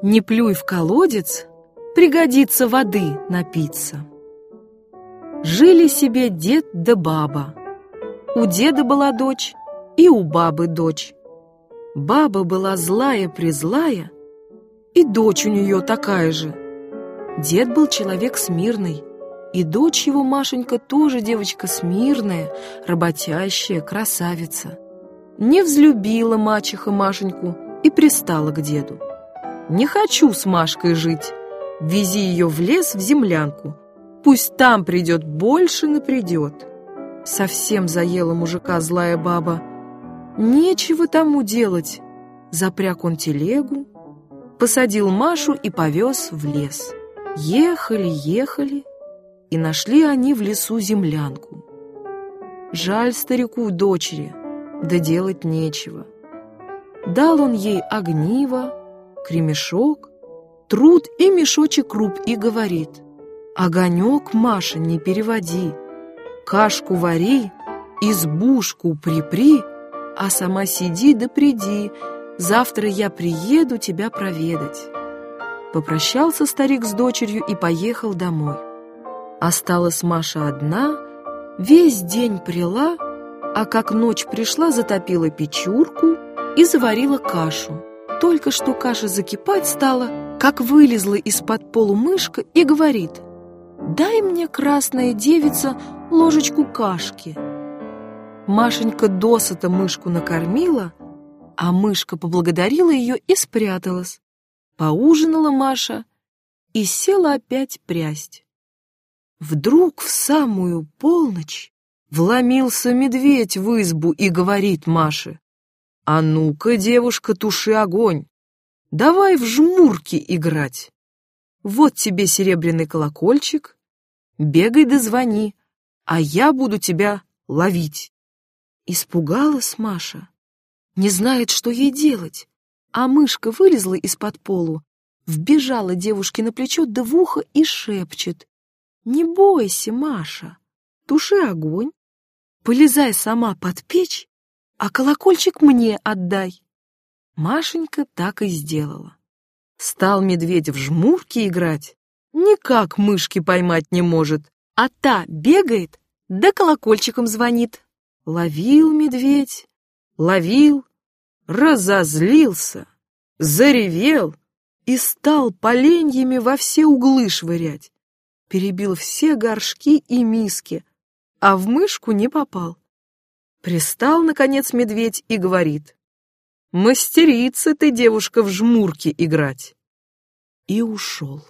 Не плюй в колодец, пригодится воды напиться. Жили себе дед да баба. У деда была дочь и у бабы дочь. Баба была злая-призлая, и дочь у нее такая же. Дед был человек смирный, и дочь его, Машенька, тоже девочка смирная, работящая, красавица. Не взлюбила мачеха Машеньку и пристала к деду. «Не хочу с Машкой жить. Вези ее в лес, в землянку. Пусть там придет, больше не придет». Совсем заела мужика злая баба. Нечего тому делать. Запряг он телегу, посадил Машу и повез в лес. Ехали, ехали, и нашли они в лесу землянку. Жаль старику дочери, да делать нечего. Дал он ей огниво, кремешок, труд и мешочек круп и говорит, «Огонек, Маша, не переводи, кашку вари, избушку припри, а сама сиди да приди, завтра я приеду тебя проведать». Попрощался старик с дочерью и поехал домой. Осталась Маша одна, весь день прила, а как ночь пришла, затопила печурку и заварила кашу. Только что каша закипать стала, как вылезла из-под полу мышка и говорит, «Дай мне, красная девица, ложечку кашки». Машенька досыта мышку накормила, а мышка поблагодарила ее и спряталась. Поужинала Маша и села опять прясть. Вдруг в самую полночь вломился медведь в избу и говорит Маше, «А ну-ка, девушка, туши огонь, давай в жмурки играть. Вот тебе серебряный колокольчик, бегай да звони, а я буду тебя ловить». Испугалась Маша, не знает, что ей делать. А мышка вылезла из-под полу, вбежала девушке на плечо да в ухо и шепчет. «Не бойся, Маша, туши огонь, полезай сама под печь, а колокольчик мне отдай». Машенька так и сделала. Стал медведь в жмурки играть, никак мышки поймать не может, а та бегает да колокольчиком звонит. Ловил медведь, ловил, разозлился, заревел и стал поленьями во все углы швырять. Перебил все горшки и миски, а в мышку не попал. Пристал, наконец, медведь и говорит, «Мастерица ты, девушка, в жмурки играть!» И ушел.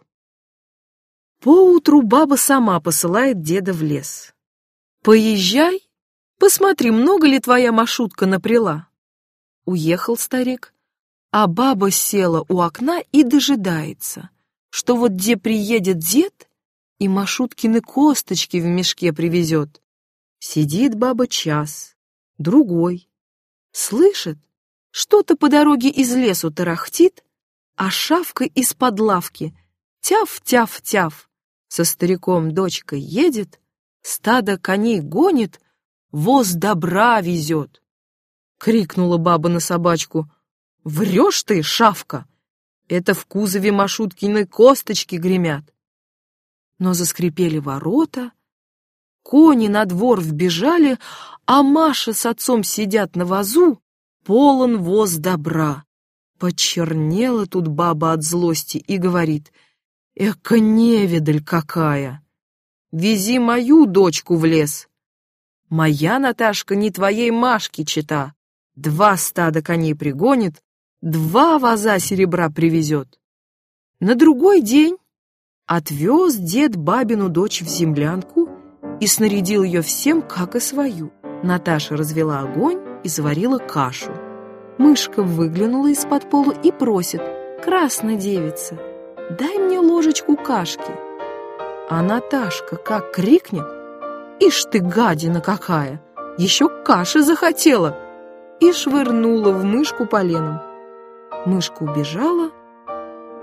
Поутру баба сама посылает деда в лес. «Поезжай, посмотри, много ли твоя маршрутка напряла». Уехал старик, а баба села у окна и дожидается, что вот где приедет дед и Машуткины косточки в мешке привезет. Сидит баба час, другой. Слышит, что-то по дороге из лесу тарахтит, а шавка из-под лавки тяв-тяв-тяв. Со стариком дочка едет, стадо коней гонит, воз добра везет. Крикнула баба на собачку. «Врешь ты, шавка! Это в кузове Машуткиной косточки гремят!» Но заскрипели ворота, кони на двор вбежали, а Маша с отцом сидят на вазу, полон воз добра. Почернела тут баба от злости и говорит, «Эка невидаль какая! Вези мою дочку в лес!» «Моя Наташка не твоей Машке чита!» Два стада коней пригонит, два ваза серебра привезет. На другой день отвез дед бабину дочь в землянку и снарядил ее всем, как и свою. Наташа развела огонь и заварила кашу. Мышка выглянула из-под полу и просит, «Красная девица, дай мне ложечку кашки». А Наташка как крикнет, «Ишь ты, гадина какая! Еще каши захотела!» и швырнула в мышку поленом. Мышка убежала,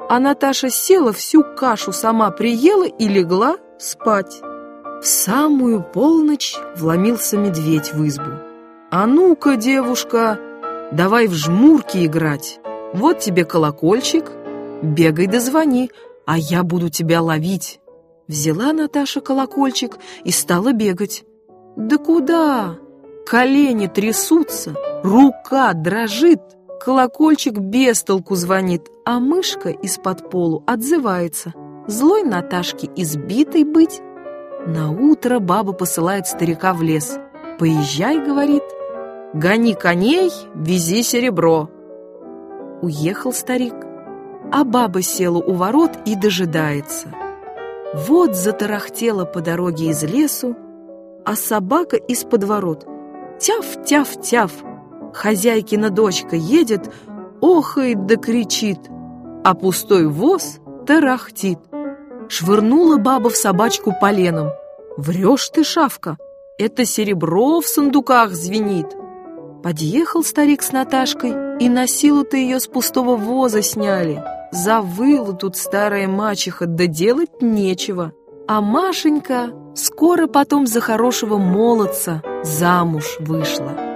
а Наташа села, всю кашу сама приела и легла спать. В самую полночь вломился медведь в избу. «А ну-ка, девушка, давай в жмурки играть. Вот тебе колокольчик, Бегай да звони, а я буду тебя ловить. Взяла Наташа колокольчик и стала бегать. Да куда? Колени трясутся, рука дрожит, колокольчик без толку звонит, а мышка из-под полу отзывается. Злой Наташке избитой быть. На утро баба посылает старика в лес. «Поезжай», — говорит, — «гони коней, вези серебро». Уехал старик, а баба села у ворот и дожидается. Вот затарахтела по дороге из лесу, а собака из-под ворот. Тяф-тяф-тяф. Хозяйкина дочка едет, охает да кричит, а пустой воз тарахтит. Швырнула баба в собачку поленом. «Врешь ты, шавка, это серебро в сундуках звенит!» Подъехал старик с Наташкой, и на силу-то ее с пустого воза сняли. Завыла тут старая мачеха, да делать нечего. А Машенька скоро потом за хорошего молодца замуж вышла.